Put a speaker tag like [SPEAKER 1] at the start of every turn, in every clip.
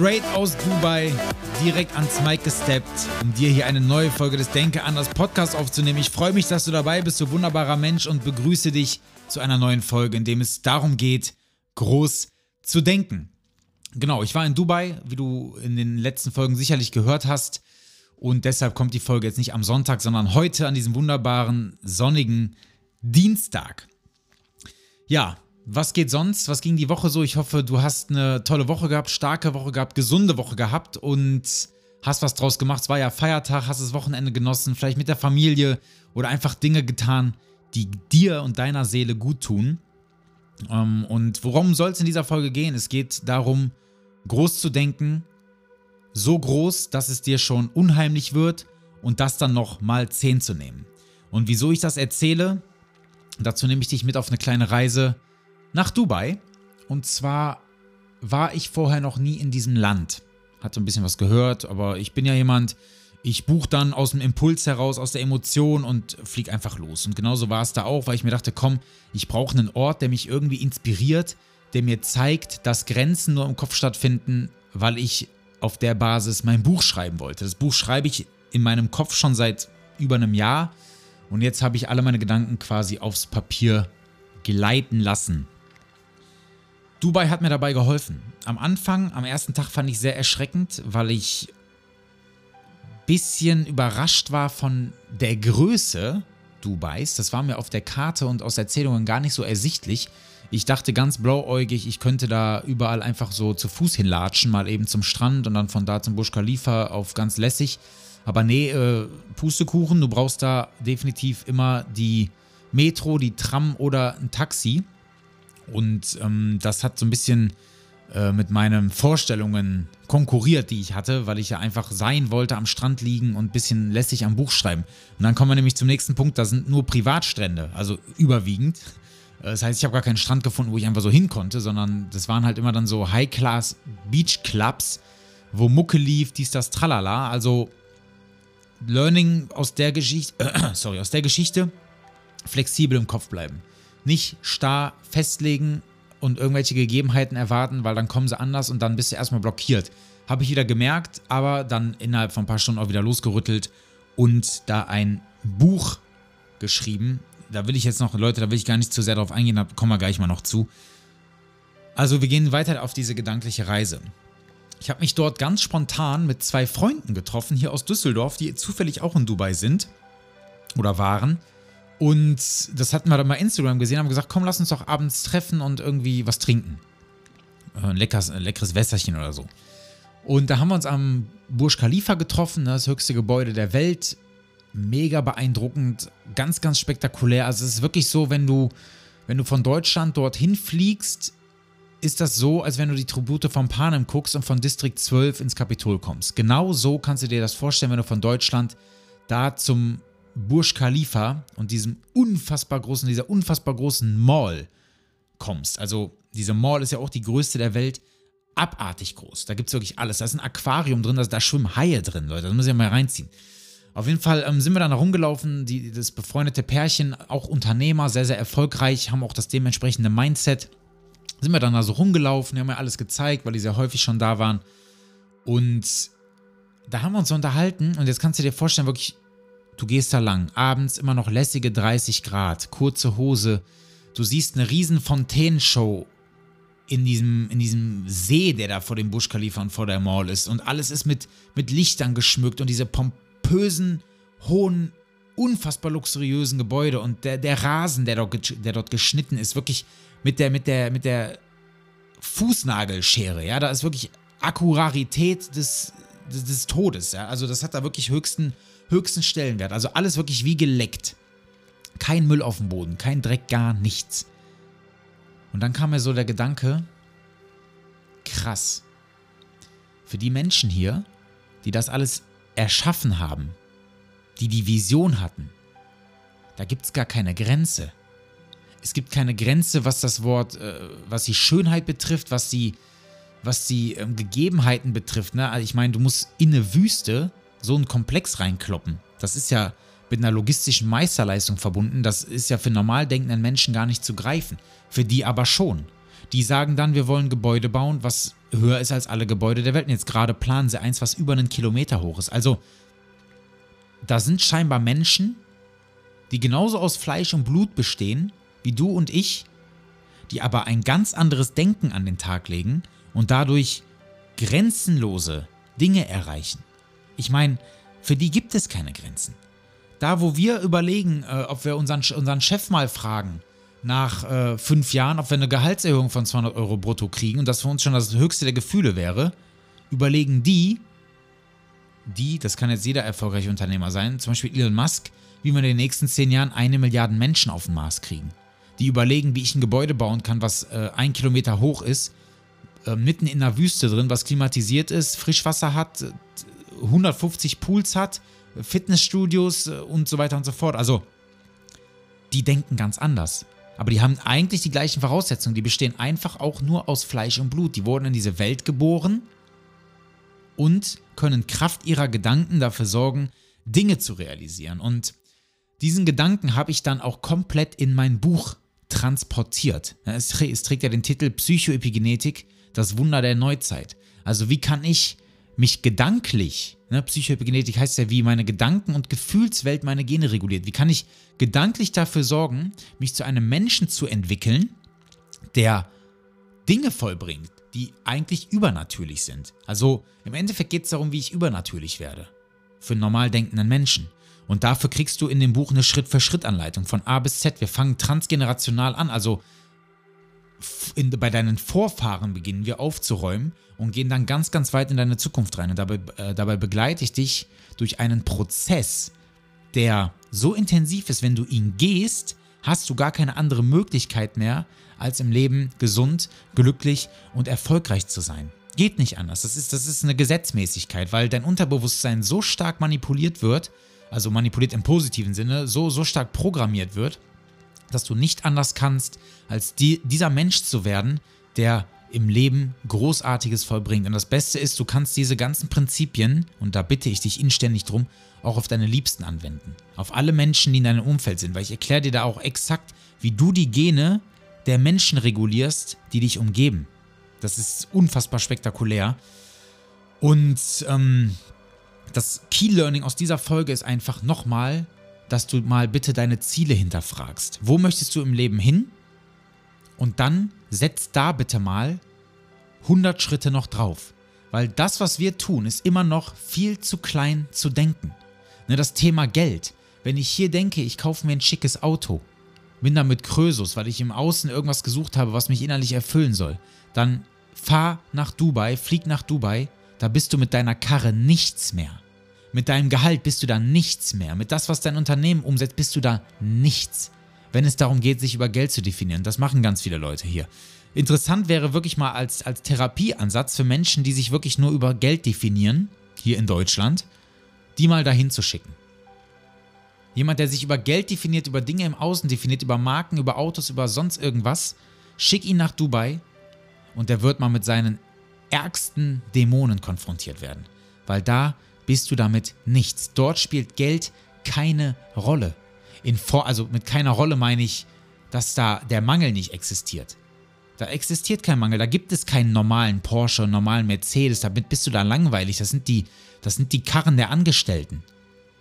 [SPEAKER 1] Straight aus Dubai, direkt ans Mic gesteppt, um dir hier eine neue Folge des Denke anders Podcast aufzunehmen. Ich freue mich, dass du dabei bist, du wunderbarer Mensch, und begrüße dich zu einer neuen Folge, in dem es darum geht, groß zu denken. Genau, ich war in Dubai, wie du in den letzten Folgen sicherlich gehört hast. Und deshalb kommt die Folge jetzt nicht am Sonntag, sondern heute an diesem wunderbaren, sonnigen Dienstag. Ja, was geht sonst? Was ging die Woche so? Ich hoffe, du hast eine tolle Woche gehabt, starke Woche gehabt, gesunde Woche gehabt und hast was draus gemacht. Es war ja Feiertag, hast das Wochenende genossen, vielleicht mit der Familie oder einfach Dinge getan, die dir und deiner Seele gut tun. Ähm, und worum soll es in dieser Folge gehen? Es geht darum, groß zu denken, so groß, dass es dir schon unheimlich wird und das dann noch mal 10 zu nehmen. Und wieso ich das erzähle, dazu nehme ich dich mit auf eine kleine Reise nach Dubai. Und zwar war ich vorher noch nie in diesem Land. Hatte ein bisschen was gehört, aber ich bin ja jemand, ich buche dann aus dem Impuls heraus, aus der Emotion und fliege einfach los. Und genauso war es da auch, weil ich mir dachte, komm, ich brauche einen Ort, der mich irgendwie inspiriert, der mir zeigt, dass Grenzen nur im Kopf stattfinden, weil ich auf der Basis mein Buch schreiben wollte. Das Buch schreibe ich in meinem Kopf schon seit über einem Jahr und jetzt habe ich alle meine Gedanken quasi aufs Papier gleiten lassen. Dubai hat mir dabei geholfen. Am Anfang, am ersten Tag fand ich sehr erschreckend, weil ich bisschen überrascht war von der Größe Dubais. Das war mir auf der Karte und aus Erzählungen gar nicht so ersichtlich. Ich dachte ganz blauäugig, ich könnte da überall einfach so zu Fuß hinlatschen, mal eben zum Strand und dann von da zum Burj Khalifa auf ganz lässig. Aber nee, äh, Pustekuchen, du brauchst da definitiv immer die Metro, die Tram oder ein Taxi. Und ähm, das hat so ein bisschen äh, mit meinen Vorstellungen konkurriert, die ich hatte, weil ich ja einfach sein wollte, am Strand liegen und ein bisschen lässig am Buch schreiben. Und dann kommen wir nämlich zum nächsten Punkt, da sind nur Privatstrände, also überwiegend. Äh, das heißt, ich habe gar keinen Strand gefunden, wo ich einfach so hin konnte, sondern das waren halt immer dann so High-Class Beach Clubs, wo Mucke lief, dies, das, tralala. Also Learning aus der Geschichte, äh, sorry, aus der Geschichte, flexibel im Kopf bleiben nicht starr festlegen und irgendwelche Gegebenheiten erwarten, weil dann kommen sie anders und dann bist du erstmal blockiert. Habe ich wieder gemerkt, aber dann innerhalb von ein paar Stunden auch wieder losgerüttelt und da ein Buch geschrieben. Da will ich jetzt noch, Leute, da will ich gar nicht zu sehr drauf eingehen, da kommen wir gleich mal noch zu. Also wir gehen weiter auf diese gedankliche Reise. Ich habe mich dort ganz spontan mit zwei Freunden getroffen, hier aus Düsseldorf, die zufällig auch in Dubai sind oder waren. Und das hatten wir dann mal Instagram gesehen, haben gesagt, komm, lass uns doch abends treffen und irgendwie was trinken. Äh, ein leckeres, ein leckeres Wässerchen oder so. Und da haben wir uns am Burj Khalifa getroffen, ne, das höchste Gebäude der Welt. Mega beeindruckend, ganz, ganz spektakulär. Also es ist wirklich so, wenn du, wenn du von Deutschland dorthin fliegst, ist das so, als wenn du die Tribute von Panem guckst und von Distrikt 12 ins Kapitol kommst. Genau so kannst du dir das vorstellen, wenn du von Deutschland da zum Burj Khalifa und diesem unfassbar großen, dieser unfassbar großen Mall kommst. Also diese Mall ist ja auch die größte der Welt, abartig groß. Da gibt es wirklich alles. Da ist ein Aquarium drin, da schwimmen Haie drin, Leute. Das muss ich ja mal reinziehen. Auf jeden Fall ähm, sind wir dann rumgelaufen, die, das befreundete Pärchen, auch Unternehmer, sehr, sehr erfolgreich, haben auch das dementsprechende Mindset. Sind wir dann da so rumgelaufen, die haben mir alles gezeigt, weil die sehr häufig schon da waren. Und da haben wir uns so unterhalten und jetzt kannst du dir vorstellen, wirklich Du gehst da lang, abends immer noch lässige 30 Grad, kurze Hose. Du siehst eine riesen Fontänenshow in diesem, in diesem See, der da vor dem Busch Khalifa und vor der Mall ist. Und alles ist mit, mit Lichtern geschmückt und diese pompösen, hohen, unfassbar luxuriösen Gebäude und der, der Rasen, der dort, der dort geschnitten ist, wirklich mit der, mit der, mit der Fußnagelschere, ja, da ist wirklich Akkurarität des, des, des Todes, ja. Also das hat da wirklich höchsten höchsten Stellenwert. Also alles wirklich wie geleckt. Kein Müll auf dem Boden, kein Dreck, gar nichts. Und dann kam mir so der Gedanke, krass, für die Menschen hier, die das alles erschaffen haben, die die Vision hatten, da gibt es gar keine Grenze. Es gibt keine Grenze, was das Wort, äh, was die Schönheit betrifft, was die, was die ähm, Gegebenheiten betrifft. Ne? Also ich meine, du musst in eine Wüste so einen Komplex reinkloppen. Das ist ja mit einer logistischen Meisterleistung verbunden. Das ist ja für normal denkenden Menschen gar nicht zu greifen. Für die aber schon. Die sagen dann, wir wollen Gebäude bauen, was höher ist als alle Gebäude der Welt. Und jetzt gerade planen sie eins, was über einen Kilometer hoch ist. Also, da sind scheinbar Menschen, die genauso aus Fleisch und Blut bestehen, wie du und ich, die aber ein ganz anderes Denken an den Tag legen und dadurch grenzenlose Dinge erreichen. Ich meine, für die gibt es keine Grenzen. Da, wo wir überlegen, äh, ob wir unseren, unseren Chef mal fragen, nach äh, fünf Jahren, ob wir eine Gehaltserhöhung von 200 Euro brutto kriegen und das für uns schon das höchste der Gefühle wäre, überlegen die, die, das kann jetzt jeder erfolgreiche Unternehmer sein, zum Beispiel Elon Musk, wie wir in den nächsten zehn Jahren eine Milliarde Menschen auf den Mars kriegen. Die überlegen, wie ich ein Gebäude bauen kann, was äh, ein Kilometer hoch ist, äh, mitten in der Wüste drin, was klimatisiert ist, Frischwasser hat, 150 Pools hat, Fitnessstudios äh, und so weiter und so fort. Also, die denken ganz anders. Aber die haben eigentlich die gleichen Voraussetzungen. Die bestehen einfach auch nur aus Fleisch und Blut. Die wurden in diese Welt geboren und können Kraft ihrer Gedanken dafür sorgen, Dinge zu realisieren. Und diesen Gedanken habe ich dann auch komplett in mein Buch transportiert. Es, es trägt ja den Titel Psychoepigenetik, das Wunder der Neuzeit. Also wie kann ich mich gedanklich, ne, Psychoepigenetik heißt ja, wie meine Gedanken- und Gefühlswelt meine Gene reguliert. Wie kann ich gedanklich dafür sorgen, mich zu einem Menschen zu entwickeln, der Dinge vollbringt, die eigentlich übernatürlich sind. Also im Endeffekt geht es darum, wie ich übernatürlich werde. Für normal denkenden Menschen. Und dafür kriegst du in dem Buch eine Schritt-für-Schritt-Anleitung von A bis Z. Wir fangen transgenerational an, also in, bei deinen Vorfahren beginnen wir aufzuräumen und gehen dann ganz, ganz weit in deine Zukunft rein. Und dabei, äh, dabei begleite ich dich durch einen Prozess, der so intensiv ist, wenn du ihn gehst, hast du gar keine andere Möglichkeit mehr, als im Leben gesund, glücklich und erfolgreich zu sein. Geht nicht anders. Das ist, das ist eine Gesetzmäßigkeit, weil dein Unterbewusstsein so stark manipuliert wird, also manipuliert im positiven Sinne, so, so stark programmiert wird, dass du nicht anders kannst, als die, dieser Mensch zu werden, der im Leben Großartiges vollbringt. Und das Beste ist, du kannst diese ganzen Prinzipien, und da bitte ich dich inständig drum, auch auf deine Liebsten anwenden. Auf alle Menschen, die in deinem Umfeld sind, weil ich erkläre dir da auch exakt, wie du die Gene der Menschen regulierst, die dich umgeben. Das ist unfassbar spektakulär. Und ähm, das Key Learning aus dieser Folge ist einfach nochmal, dass du mal bitte deine Ziele hinterfragst. Wo möchtest du im Leben hin? Und dann setz da bitte mal 100 Schritte noch drauf. Weil das, was wir tun, ist immer noch viel zu klein zu denken. Ne, das Thema Geld. Wenn ich hier denke, ich kaufe mir ein schickes Auto, bin damit Krösus, weil ich im Außen irgendwas gesucht habe, was mich innerlich erfüllen soll, dann fahr nach Dubai, flieg nach Dubai, da bist du mit deiner Karre nichts mehr. Mit deinem Gehalt bist du da nichts mehr. Mit das, was dein Unternehmen umsetzt, bist du da nichts. Wenn es darum geht, sich über Geld zu definieren. Das machen ganz viele Leute hier. Interessant wäre wirklich mal als, als Therapieansatz für Menschen, die sich wirklich nur über Geld definieren, hier in Deutschland, die mal dahin zu schicken. Jemand, der sich über Geld definiert, über Dinge im Außen definiert, über Marken, über Autos, über sonst irgendwas, schick ihn nach Dubai und der wird mal mit seinen ärgsten Dämonen konfrontiert werden. Weil da bist du damit nichts. Dort spielt Geld keine Rolle. Also mit keiner Rolle meine ich, dass da der Mangel nicht existiert. Da existiert kein Mangel, da gibt es keinen normalen Porsche, normalen Mercedes, damit bist du da langweilig. Das sind die, das sind die Karren der Angestellten.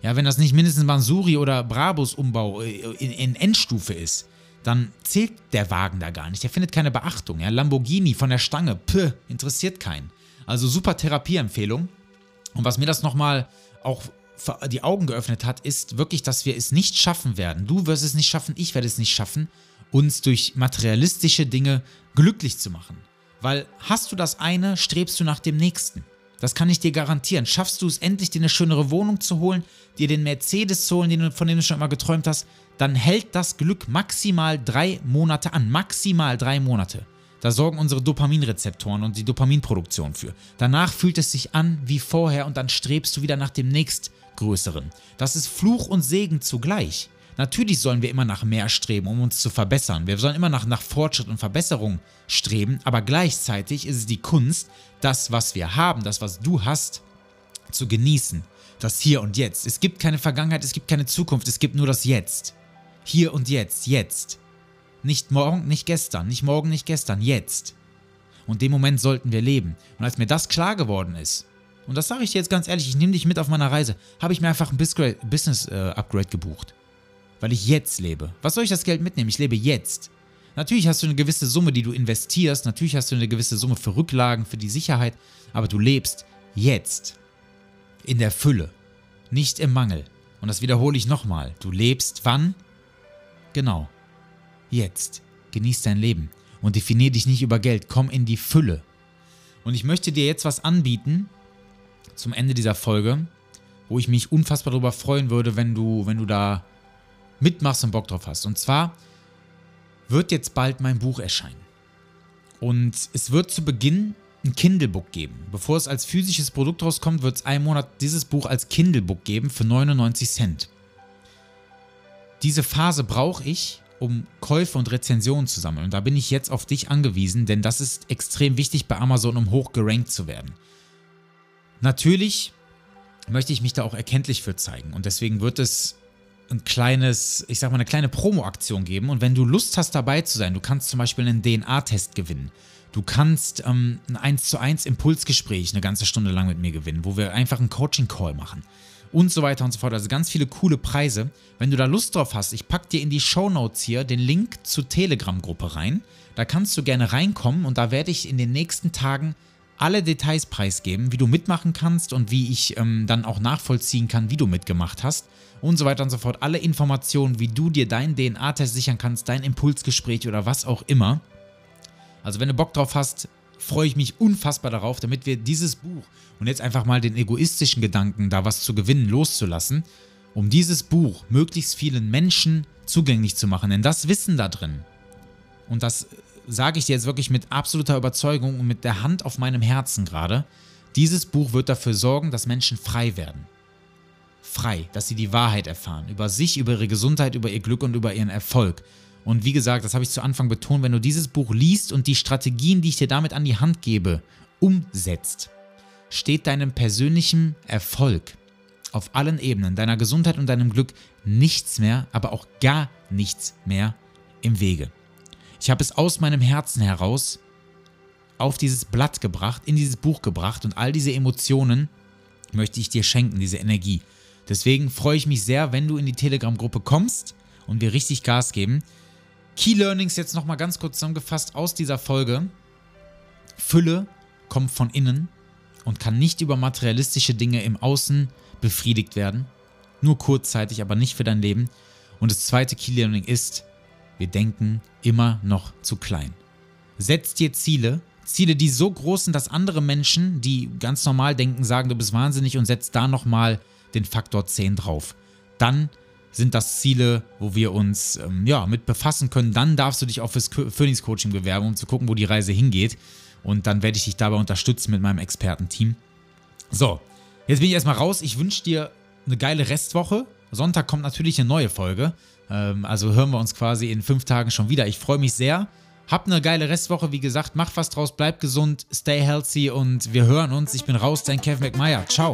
[SPEAKER 1] Ja, wenn das nicht mindestens Mansuri oder Brabus Umbau äh, in, in, Endstufe ist, dann zählt der Wagen da gar nicht. Der findet keine Beachtung. Ja, Lamborghini von der Stange, pö, interessiert keinen. Also super Therapieempfehlung. Und was mir das nochmal auch die Augen geöffnet hat, ist wirklich, dass wir es nicht schaffen werden. Du wirst es nicht schaffen, ich werde es nicht schaffen, uns durch materialistische Dinge glücklich zu machen. Weil hast du das eine, strebst du nach dem nächsten. Das kann ich dir garantieren. Schaffst du es endlich, dir eine schönere Wohnung zu holen, dir den Mercedes zu holen, von dem du schon immer geträumt hast, dann hält das Glück maximal drei Monate an. Maximal drei Monate. Da sorgen unsere Dopaminrezeptoren und die Dopaminproduktion für. Danach fühlt es sich an wie vorher und dann strebst du wieder nach dem nächstgrößeren. Das ist Fluch und Segen zugleich. Natürlich sollen wir immer nach mehr streben, um uns zu verbessern. Wir sollen immer nach, nach Fortschritt und Verbesserung streben, aber gleichzeitig ist es die Kunst, das, was wir haben, das, was du hast, zu genießen. Das Hier und Jetzt. Es gibt keine Vergangenheit, es gibt keine Zukunft, es gibt nur das Jetzt. Hier und Jetzt, jetzt. Nicht morgen, nicht gestern, nicht morgen, nicht gestern, jetzt. Und dem Moment sollten wir leben. Und als mir das klar geworden ist, und das sage ich dir jetzt ganz ehrlich, ich nehme dich mit auf meiner Reise, habe ich mir einfach ein Business-Upgrade äh, gebucht. Weil ich jetzt lebe. Was soll ich das Geld mitnehmen? Ich lebe jetzt. Natürlich hast du eine gewisse Summe, die du investierst, natürlich hast du eine gewisse Summe für Rücklagen, für die Sicherheit, aber du lebst jetzt. In der Fülle, nicht im Mangel. Und das wiederhole ich nochmal. Du lebst wann? Genau, Jetzt. Genieß dein Leben und definier dich nicht über Geld. Komm in die Fülle. Und ich möchte dir jetzt was anbieten zum Ende dieser Folge, wo ich mich unfassbar darüber freuen würde, wenn du, wenn du da mitmachst und Bock drauf hast. Und zwar wird jetzt bald mein Buch erscheinen. Und es wird zu Beginn ein Kindle-Book geben. Bevor es als physisches Produkt rauskommt, wird es einen Monat dieses Buch als Kindle-Book geben für 99 Cent. Diese Phase brauche ich, um Käufe und Rezensionen zu sammeln. Und da bin ich jetzt auf dich angewiesen, denn das ist extrem wichtig bei Amazon, um hoch gerankt zu werden. Natürlich möchte ich mich da auch erkenntlich für zeigen und deswegen wird es ein kleines, ich sag mal, eine kleine Promo-Aktion geben. Und wenn du Lust hast, dabei zu sein, du kannst zum Beispiel einen DNA-Test gewinnen. Du kannst ähm, ein 1 zu 1 Impulsgespräch eine ganze Stunde lang mit mir gewinnen, wo wir einfach einen Coaching-Call machen und so weiter und so fort. Also ganz viele coole Preise. Wenn du da Lust drauf hast, ich packe dir in die Show Notes hier den Link zur Telegram-Gruppe rein. Da kannst du gerne reinkommen und da werde ich in den nächsten Tagen alle Details preisgeben, wie du mitmachen kannst und wie ich ähm, dann auch nachvollziehen kann, wie du mitgemacht hast und so weiter und so fort. Alle Informationen, wie du dir deinen DNA-Test sichern kannst, dein Impulsgespräch oder was auch immer. Also wenn du Bock drauf hast, freue ich mich unfassbar darauf, damit wir dieses Buch und jetzt einfach mal den egoistischen Gedanken, da was zu gewinnen, loszulassen, um dieses Buch möglichst vielen Menschen zugänglich zu machen. Denn das Wissen da drin, und das sage ich dir jetzt wirklich mit absoluter Überzeugung und mit der Hand auf meinem Herzen gerade, dieses Buch wird dafür sorgen, dass Menschen frei werden. Frei, dass sie die Wahrheit erfahren über sich, über ihre Gesundheit, über ihr Glück und über ihren Erfolg. Und wie gesagt, das habe ich zu Anfang betont, wenn du dieses Buch liest und die Strategien, die ich dir damit an die Hand gebe, umsetzt, steht deinem persönlichen Erfolg auf allen Ebenen, deiner Gesundheit und deinem Glück nichts mehr, aber auch gar nichts mehr im Wege. Ich habe es aus meinem Herzen heraus auf dieses Blatt gebracht, in dieses Buch gebracht und all diese Emotionen möchte ich dir schenken, diese Energie. Deswegen freue ich mich sehr, wenn du in die Telegram-Gruppe kommst und wir richtig Gas geben. Key Learnings jetzt nochmal ganz kurz zusammengefasst aus dieser Folge. Fülle kommt von innen und kann nicht über materialistische Dinge im Außen befriedigt werden. Nur kurzzeitig, aber nicht für dein Leben. Und das zweite Key Learning ist, wir denken immer noch zu klein. Setz dir Ziele, Ziele, die so groß sind, dass andere Menschen, die ganz normal denken, sagen, du bist wahnsinnig und setz da nochmal den Faktor 10 drauf. Dann sind das Ziele, wo wir uns ähm, ja, mit befassen können. Dann darfst du dich auch fürs Phoenix Coaching bewerben, um zu gucken, wo die Reise hingeht. Und dann werde ich dich dabei unterstützen mit meinem Expertenteam. So, jetzt bin ich erstmal raus. Ich wünsche dir eine geile Restwoche. Sonntag kommt natürlich eine neue Folge. Ähm, also hören wir uns quasi in fünf Tagen schon wieder. Ich freue mich sehr. Hab eine geile Restwoche. Wie gesagt, mach was draus, bleib gesund, stay healthy und wir hören uns. Ich bin raus, dein Kev McMeyer. Ciao.